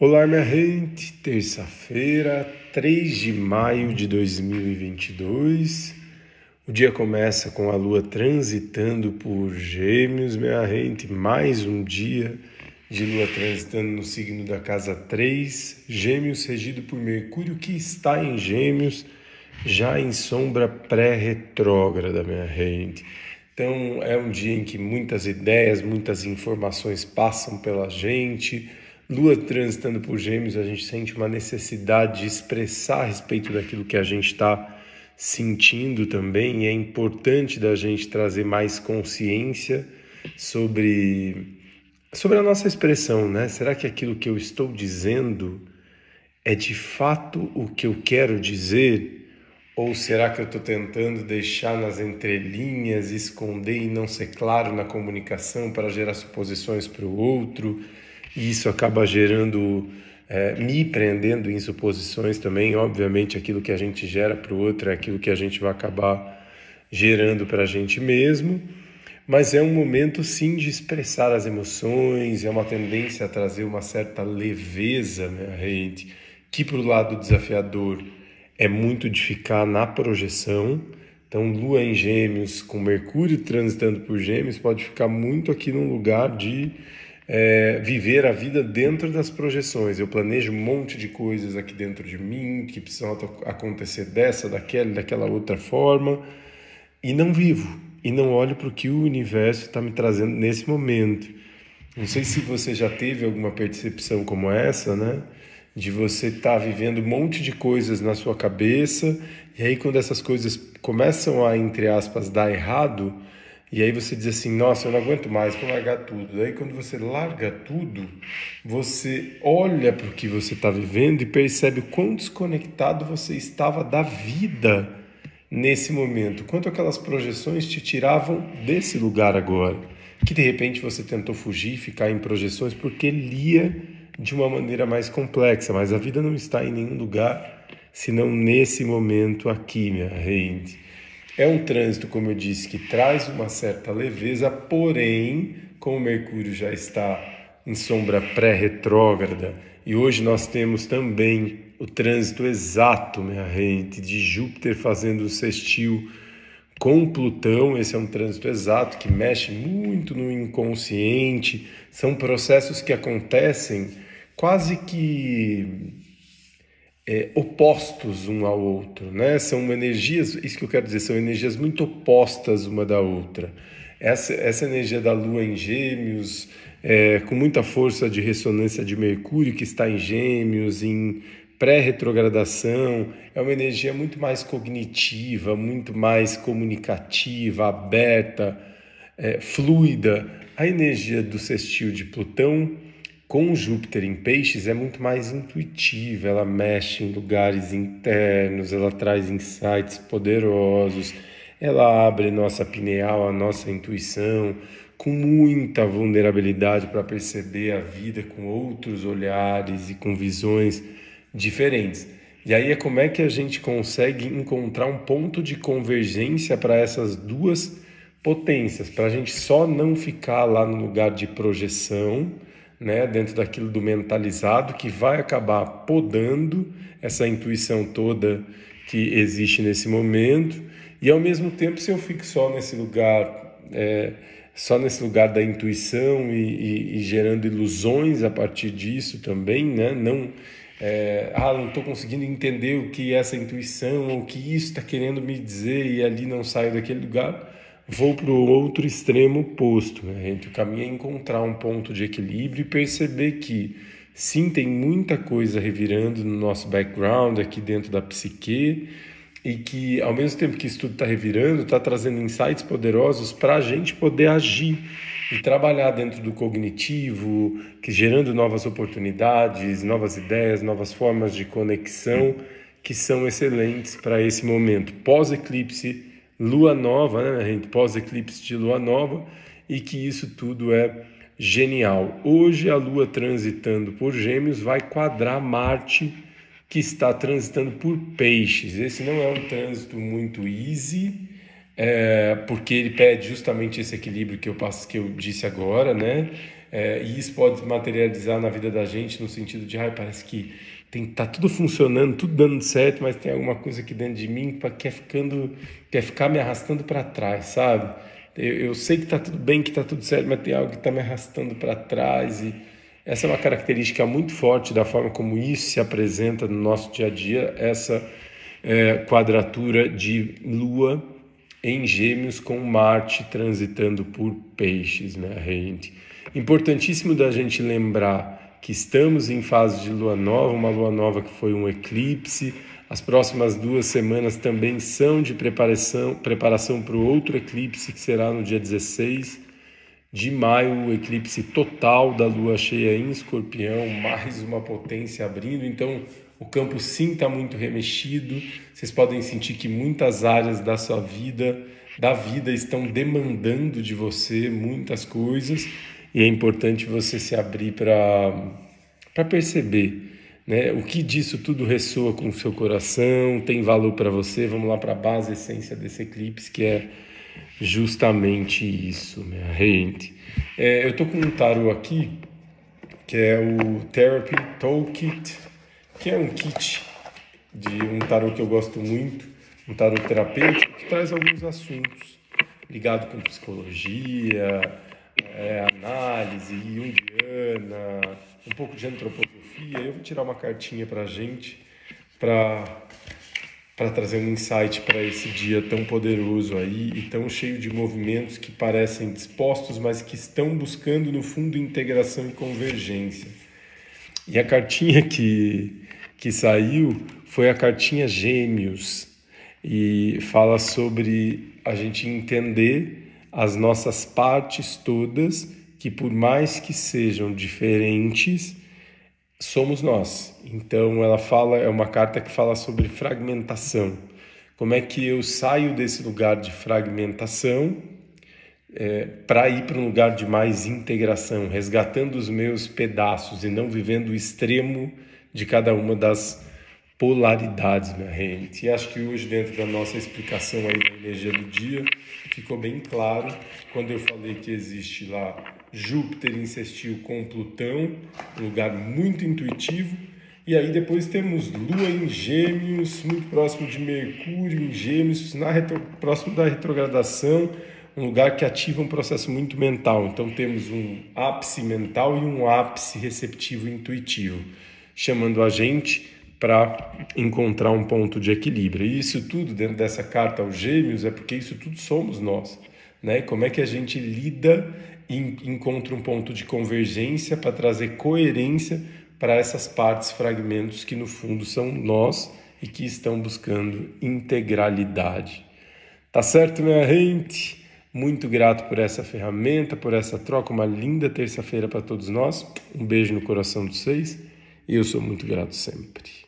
Olá, minha gente. Terça-feira, 3 de maio de 2022. O dia começa com a lua transitando por Gêmeos, minha gente. Mais um dia de lua transitando no signo da casa 3. Gêmeos regido por Mercúrio, que está em Gêmeos, já em sombra pré-retrógrada, minha gente. Então, é um dia em que muitas ideias, muitas informações passam pela gente Lua transitando por Gêmeos, a gente sente uma necessidade de expressar a respeito daquilo que a gente está sentindo também, e é importante da gente trazer mais consciência sobre, sobre a nossa expressão, né? Será que aquilo que eu estou dizendo é de fato o que eu quero dizer? Ou será que eu estou tentando deixar nas entrelinhas, esconder e não ser claro na comunicação para gerar suposições para o outro? E isso acaba gerando, é, me prendendo em suposições também. Obviamente, aquilo que a gente gera para o outro é aquilo que a gente vai acabar gerando para a gente mesmo. Mas é um momento sim de expressar as emoções, é uma tendência a trazer uma certa leveza, né, gente? Que para o lado desafiador é muito de ficar na projeção. Então, Lua em Gêmeos, com Mercúrio transitando por Gêmeos, pode ficar muito aqui num lugar de é, viver a vida dentro das projeções. Eu planejo um monte de coisas aqui dentro de mim que precisam acontecer dessa, daquela, daquela outra forma e não vivo e não olho para o que o universo está me trazendo nesse momento. Não sei se você já teve alguma percepção como essa, né? De você estar tá vivendo um monte de coisas na sua cabeça e aí quando essas coisas começam a entre aspas dar errado, e aí você diz assim, nossa, eu não aguento mais, vou largar tudo. Daí quando você larga tudo, você olha para o que você está vivendo e percebe o quão desconectado você estava da vida nesse momento. Quanto aquelas projeções te tiravam desse lugar agora. Que de repente você tentou fugir, ficar em projeções porque lia de uma maneira mais complexa, mas a vida não está em nenhum lugar senão nesse momento aqui, minha gente. É um trânsito, como eu disse, que traz uma certa leveza, porém, como Mercúrio já está em sombra pré-retrógrada, e hoje nós temos também o trânsito exato, minha gente, de Júpiter fazendo o sextil com Plutão, esse é um trânsito exato que mexe muito no inconsciente, são processos que acontecem quase que é, opostos um ao outro, né? São energias, isso que eu quero dizer, são energias muito opostas uma da outra. Essa, essa energia da Lua em Gêmeos, é, com muita força de ressonância de Mercúrio que está em Gêmeos, em pré-retrogradação, é uma energia muito mais cognitiva, muito mais comunicativa, aberta, é, fluida. A energia do sextil de Plutão com Júpiter em Peixes é muito mais intuitiva, ela mexe em lugares internos, ela traz insights poderosos, ela abre nossa pineal, a nossa intuição, com muita vulnerabilidade para perceber a vida com outros olhares e com visões diferentes. E aí é como é que a gente consegue encontrar um ponto de convergência para essas duas potências, para a gente só não ficar lá no lugar de projeção né, dentro daquilo do mentalizado, que vai acabar podando essa intuição toda que existe nesse momento, e ao mesmo tempo, se eu fico só nesse lugar, é, só nesse lugar da intuição e, e, e, gerando ilusões a partir disso também, né, não. É, ah, não estou conseguindo entender o que é essa intuição, o que isso está querendo me dizer, e ali não saio daquele lugar vou para o outro extremo oposto. Né? Entre o caminho é encontrar um ponto de equilíbrio e perceber que sim, tem muita coisa revirando no nosso background aqui dentro da psique e que ao mesmo tempo que isso tudo está revirando, está trazendo insights poderosos para a gente poder agir e trabalhar dentro do cognitivo, que gerando novas oportunidades, novas ideias, novas formas de conexão que são excelentes para esse momento pós-eclipse lua nova, né? Pós-eclipse de lua nova, e que isso tudo é genial. Hoje a lua transitando por Gêmeos vai quadrar Marte, que está transitando por Peixes. Esse não é um trânsito muito easy, é, porque ele pede justamente esse equilíbrio que eu, passo, que eu disse agora, né? É, e isso pode materializar na vida da gente no sentido de, ah, parece que tem tá tudo funcionando, tudo dando certo, mas tem alguma coisa aqui dentro de mim que quer ficando, quer ficar me arrastando para trás, sabe? Eu, eu, sei que está tudo bem, que está tudo certo, mas tem algo que está me arrastando para trás e essa é uma característica muito forte da forma como isso se apresenta no nosso dia a dia, essa é, quadratura de Lua em Gêmeos com Marte transitando por Peixes, né, gente? Importantíssimo da gente lembrar que estamos em fase de lua nova, uma lua nova que foi um eclipse. As próximas duas semanas também são de preparação preparação para o outro eclipse que será no dia 16 de maio, o eclipse total da lua cheia em Escorpião, mais uma potência abrindo. Então, o campo sim está muito remexido. Vocês podem sentir que muitas áreas da sua vida, da vida, estão demandando de você muitas coisas e é importante você se abrir para perceber né? o que disso tudo ressoa com o seu coração, tem valor para você. Vamos lá para a base, essência desse eclipse, que é justamente isso, minha gente. É, eu estou com um tarô aqui, que é o Therapy Toolkit que é um kit de um tarô que eu gosto muito, um tarô terapêutico, que traz alguns assuntos ligados com psicologia, é, análise junguiana, um pouco de antroposofia. Eu vou tirar uma cartinha para a gente, para trazer um insight para esse dia tão poderoso aí e tão cheio de movimentos que parecem dispostos, mas que estão buscando no fundo integração e convergência. E a cartinha que que saiu foi a cartinha Gêmeos e fala sobre a gente entender as nossas partes todas, que por mais que sejam diferentes, somos nós. Então ela fala, é uma carta que fala sobre fragmentação. Como é que eu saio desse lugar de fragmentação é, para ir para um lugar de mais integração, resgatando os meus pedaços e não vivendo o extremo de cada uma das polaridades, minha gente. E acho que hoje, dentro da nossa explicação aí da energia do dia, ficou bem claro quando eu falei que existe lá Júpiter insistiu com Plutão, um lugar muito intuitivo. E aí depois temos Lua em Gêmeos, muito próximo de Mercúrio em Gêmeos, na retro, próximo da retrogradação, um lugar que ativa um processo muito mental. Então temos um ápice mental e um ápice receptivo intuitivo chamando a gente para encontrar um ponto de equilíbrio. E isso tudo dentro dessa carta aos Gêmeos é porque isso tudo somos nós, né? Como é que a gente lida e encontra um ponto de convergência para trazer coerência para essas partes, fragmentos que no fundo são nós e que estão buscando integralidade. Tá certo, minha gente? Muito grato por essa ferramenta, por essa troca. Uma linda terça-feira para todos nós. Um beijo no coração de vocês e eu sou muito grato sempre.